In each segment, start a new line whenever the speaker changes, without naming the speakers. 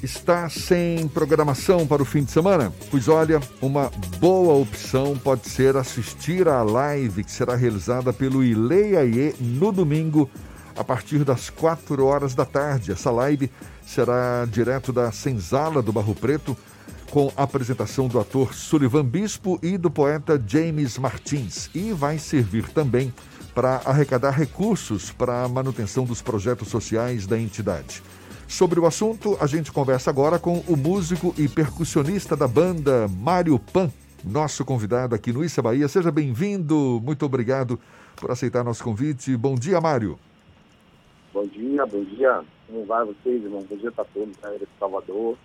Está sem programação para o fim de semana? Pois olha, uma boa opção pode ser assistir à live que será realizada pelo Ileiaie no domingo, a partir das 4 horas da tarde. Essa live será direto da Senzala do Barro Preto, com a apresentação do ator Sullivan Bispo e do poeta James Martins. E vai servir também para arrecadar recursos para a manutenção dos projetos sociais da entidade. Sobre o assunto, a gente conversa agora com o músico e percussionista da banda Mário Pan, nosso convidado aqui no Issa Bahia. Seja bem-vindo, muito obrigado por aceitar nosso convite. Bom dia, Mário.
Bom dia, bom dia. Como vai vocês, irmão? Bom dia para todos, né, de Salvador.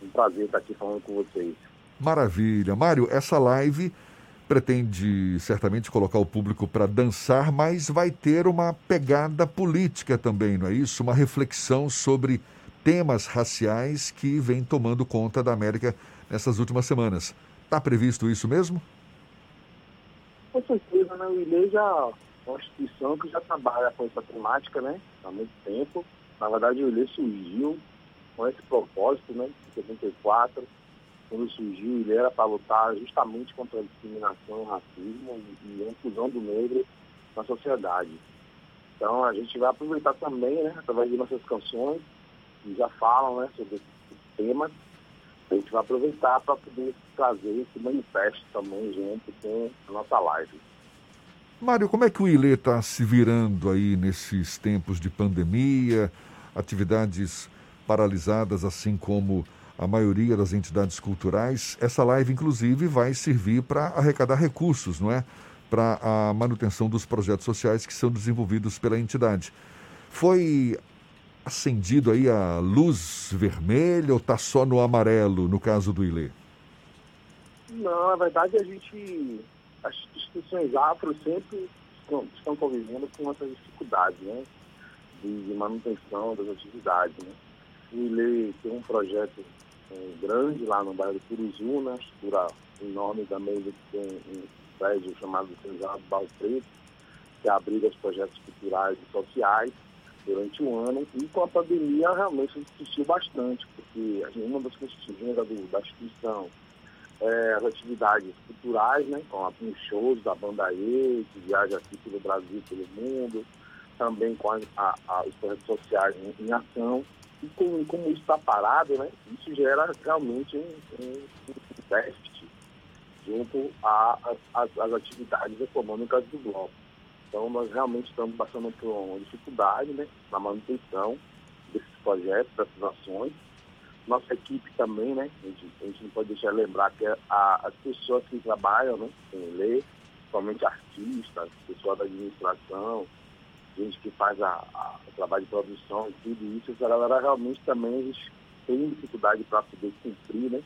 Um prazer estar aqui falando com vocês.
Maravilha. Mário, essa live pretende certamente colocar o público para dançar, mas vai ter uma pegada política também, não é isso? Uma reflexão sobre temas raciais que vem tomando conta da América nessas últimas semanas. Está previsto isso mesmo?
Com certeza, né? O ILE já é uma instituição que já trabalha com essa temática, né? Há muito tempo. Na verdade, o ILE surgiu com esse propósito, né? Em 74 quando surgiu, ele era para lutar justamente contra a discriminação, racismo e a inclusão do negro na sociedade. Então a gente vai aproveitar também, né, através de nossas canções, que já falam né, sobre esse tema, a gente vai aproveitar para poder trazer esse manifesto também junto com a nossa live.
Mário, como é que o Ilê está se virando aí nesses tempos de pandemia, atividades paralisadas, assim como a maioria das entidades culturais. Essa live, inclusive, vai servir para arrecadar recursos, não é? Para a manutenção dos projetos sociais que são desenvolvidos pela entidade. Foi acendido aí a luz vermelha ou está só no amarelo, no caso do Ilê?
Não, na verdade a gente, as instituições afro sempre estão, estão convivendo com essas dificuldades, né? De, manutenção das atividades, né? O Ilê tem um projeto grande lá no bairro do Curuzu, né? Estrutura enorme também que tem um prédio chamado Senzado Barro Preto, que abriga os projetos culturais e sociais durante o ano. E com a pandemia realmente existiu bastante, porque uma das questões da, da instituição é, as atividades culturais, né, com os shows da banda E, que viaja aqui pelo Brasil e pelo mundo, também com a, a, a, os projetos sociais em, em ação. E como, como isso está parado, né, isso gera realmente um, um, um déficit junto às atividades econômicas do bloco. Então, nós realmente estamos passando por uma dificuldade né, na manutenção desses projetos, dessas ações. Nossa equipe também, né, a gente, a gente não pode deixar de lembrar que a, as pessoas que trabalham né, com lei, principalmente artistas, pessoal da administração, gente que faz a, a, o trabalho de produção e tudo isso, essa galera realmente também tem dificuldade para poder cumprir né,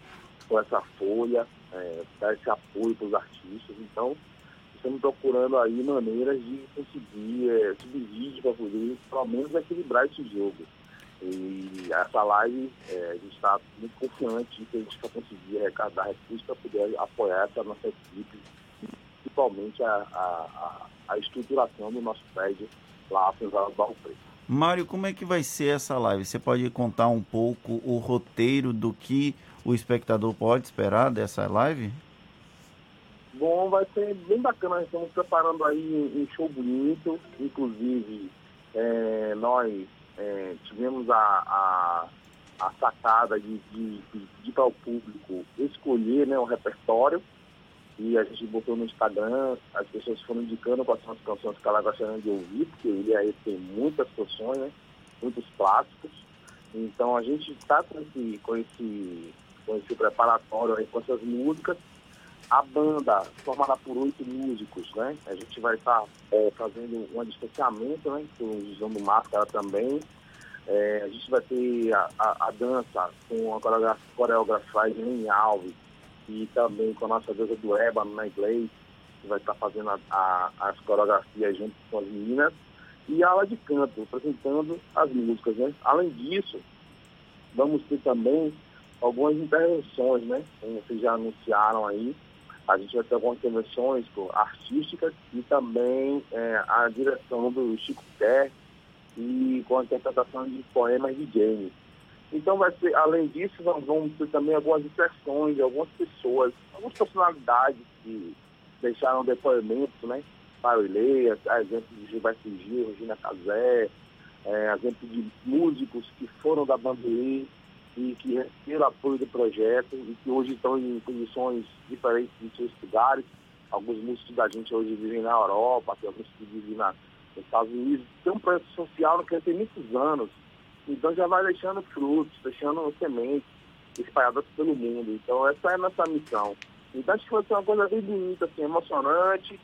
com essa folha, é, dar esse apoio para os artistas. Então, estamos procurando aí maneiras de conseguir é, subsídio para poder, pelo menos, equilibrar esse jogo. E essa live, é, a gente está muito confiante que a gente vai conseguir arrecadar recursos para poder apoiar essa nossa equipe, principalmente a, a, a estruturação do nosso prédio lá.
Mário, como é que vai ser essa live? Você pode contar um pouco o roteiro do que o espectador pode esperar dessa live?
Bom, vai ser bem bacana. Estamos preparando aí um show bonito. Inclusive, é, nós é, tivemos a, a, a sacada de, de, de pedir para o público escolher né, o repertório e a gente botou no Instagram, as pessoas foram indicando quais são as canções que elas gostariam de ouvir, porque ele aí tem muitas canções, né? muitos clássicos. Então a gente está com esse, com, esse, com esse preparatório aí, com essas músicas. A banda, formada por oito músicos, né? A gente vai estar tá, é, fazendo um distanciamento, né? Usando máscara também. É, a gente vai ter a, a, a dança com a coreografia em Alves, e também com a nossa deusa do ébano na inglês, que vai estar fazendo a, a, as coreografias junto com as meninas, e a aula de canto, apresentando as músicas. Né? Além disso, vamos ter também algumas intervenções, né? Como vocês já anunciaram aí, a gente vai ter algumas intervenções artísticas e também é, a direção do Chico Pé e com a interpretação de poemas de James. Então, vai ser, além disso, nós vamos ter também algumas impressões de algumas pessoas, algumas personalidades que deixaram depoimentos, né? Para o Ileias, exemplo de Gilberto Gil, Regina Casé, é, exemplo de músicos que foram da Bandeira e que receberam apoio do projeto e que hoje estão em condições diferentes de seus lugares. Alguns músicos da gente hoje vivem na Europa, tem alguns que vivem na, nos Estados Unidos. Tem um projeto social que tem muitos anos, então já vai deixando frutos, deixando sementes espalhadas pelo mundo. Então essa é a nossa missão. Então acho que vai ser uma coisa bem bonita, assim, emocionante,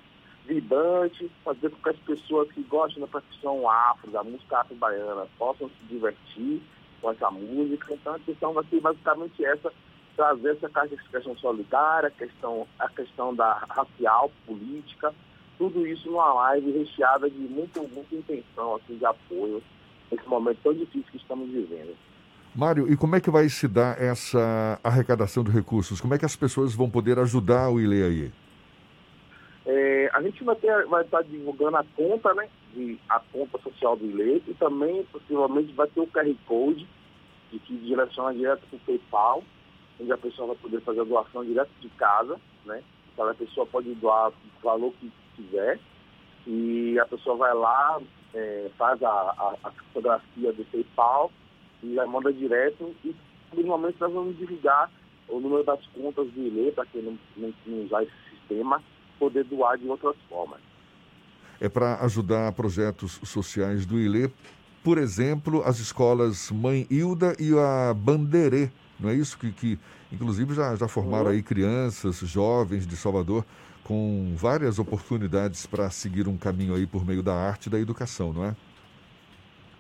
vibrante, fazer com que as pessoas que gostam da profissão afro, da música afro-baiana, possam se divertir com essa música. Então a questão vai ser basicamente essa, trazer essa questão solidária, a questão, a questão da racial, política, tudo isso numa live recheada de muito, muita intenção, assim, de apoio nesse momento tão difícil que estamos vivendo.
Mário, e como é que vai se dar essa arrecadação de recursos? Como é que as pessoas vão poder ajudar o ILEAI?
É, a gente vai, ter, vai estar divulgando a conta, né? De, a conta social do ILE e também possivelmente vai ter o QR Code de que direciona direto para o PayPal, onde a pessoa vai poder fazer a doação direto de casa, né? Então a pessoa pode doar o valor que quiser e a pessoa vai lá, é, faz a, a, a, fotografia do PayPal e manda direto e no momento nós vamos divulgar o número das contas do ILE, para quem não, não, não usar esse sistema, poder doar de outras formas.
É para ajudar projetos sociais do ILE, por exemplo, as escolas Mãe Hilda e a Bandeirê, não é isso? Que, que inclusive já, já formaram uhum. aí crianças, jovens de Salvador com várias oportunidades para seguir um caminho aí por meio da arte e da educação, não é?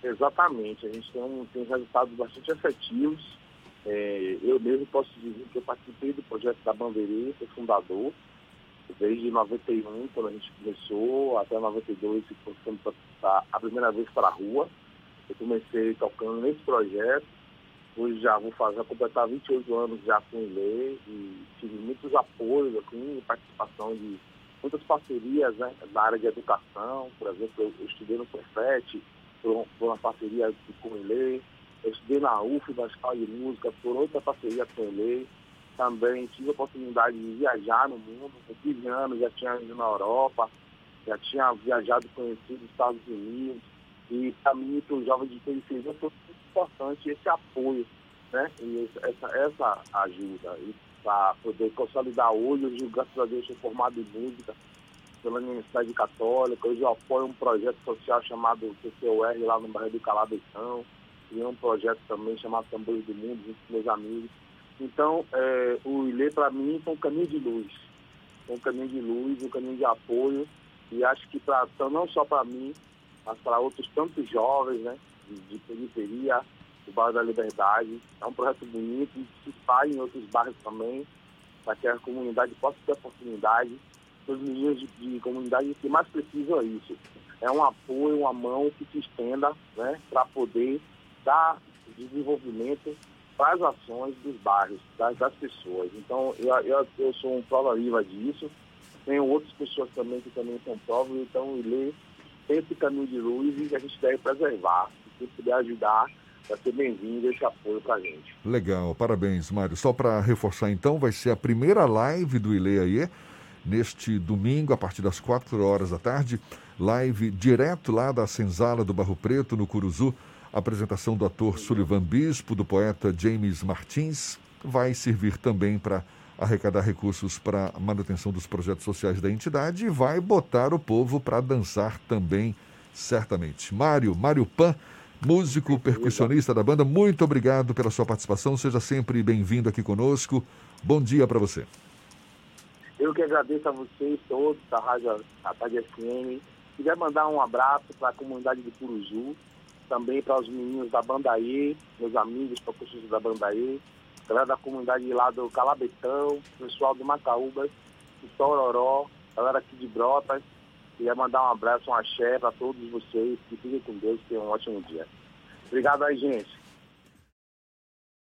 Exatamente, a gente tem, um, tem resultados bastante efetivos. É, eu mesmo posso dizer que eu participei do projeto da Bandeirê, sou fundador, desde 91, quando a gente começou, até 92, começamos a primeira vez para a rua. Eu comecei tocando nesse projeto Hoje já vou fazer, completar 28 anos já com o ILE e tive muitos apoios, assim, participação de muitas parcerias né, na área de educação. Por exemplo, eu, eu estudei no Cefet, por, por, uma parceria com o ILE. Eu estudei na UF, na Escola de Música, por outra parceria com o ILE. Também tive a oportunidade de viajar no mundo. Com 15 anos já tinha ido na Europa, já tinha viajado conhecido os Estados Unidos. E para mim, para os jovens de periferia, foi importante esse apoio, né? E essa, essa ajuda. para poder consolidar hoje, hoje, graças a Deus, sou formado em música pela Universidade Católica. Hoje eu apoio um projeto social chamado CCOR lá no bairro do Calabetão. E um projeto também chamado Tambores do Mundo, junto com meus amigos. Então, é, o ILE, para mim, é um caminho de luz. um caminho de luz, um caminho de apoio. E acho que pra, não só para mim, mas para outros tantos jovens, né? de, de periferia, o bairro da Liberdade. É um projeto bonito, se espalha em outros bairros também, para que a comunidade possa ter oportunidade. Os meninos de, de comunidade que mais precisam é isso. É um apoio, uma mão que se estenda né, para poder dar desenvolvimento para as ações dos bairros, das, das pessoas. Então, eu, eu, eu sou um prova viva disso. Tenho outras pessoas também que também são provas, então o ILE tem esse caminho de luz e a gente deve preservar quem puder ajudar, vai ser bem-vindo esse apoio para a gente.
Legal, parabéns, Mário. Só para reforçar, então, vai ser a primeira live do Ileaie neste domingo, a partir das 4 horas da tarde. Live direto lá da Senzala do Barro Preto, no Curuzu. Apresentação do ator Sullivan Bispo, do poeta James Martins. Vai servir também para arrecadar recursos para a manutenção dos projetos sociais da entidade e vai botar o povo para dançar também, certamente. Mário, Mário Pan músico, percussionista da banda, muito obrigado pela sua participação. Seja sempre bem-vindo aqui conosco. Bom dia para você.
Eu que agradeço a vocês todos da Rádio, da Rádio FM. Queria mandar um abraço para a comunidade de Curuzu, também para os meninos da Bandaê, meus amigos percussistas da Bandaê, galera da comunidade lá do Calabetão, pessoal do Macaúbas, do Tororó, galera aqui de Brotas, Queria mandar um abraço, um axé para todos vocês. Que fiquem com Deus, tenham um ótimo dia. Obrigado aí, gente.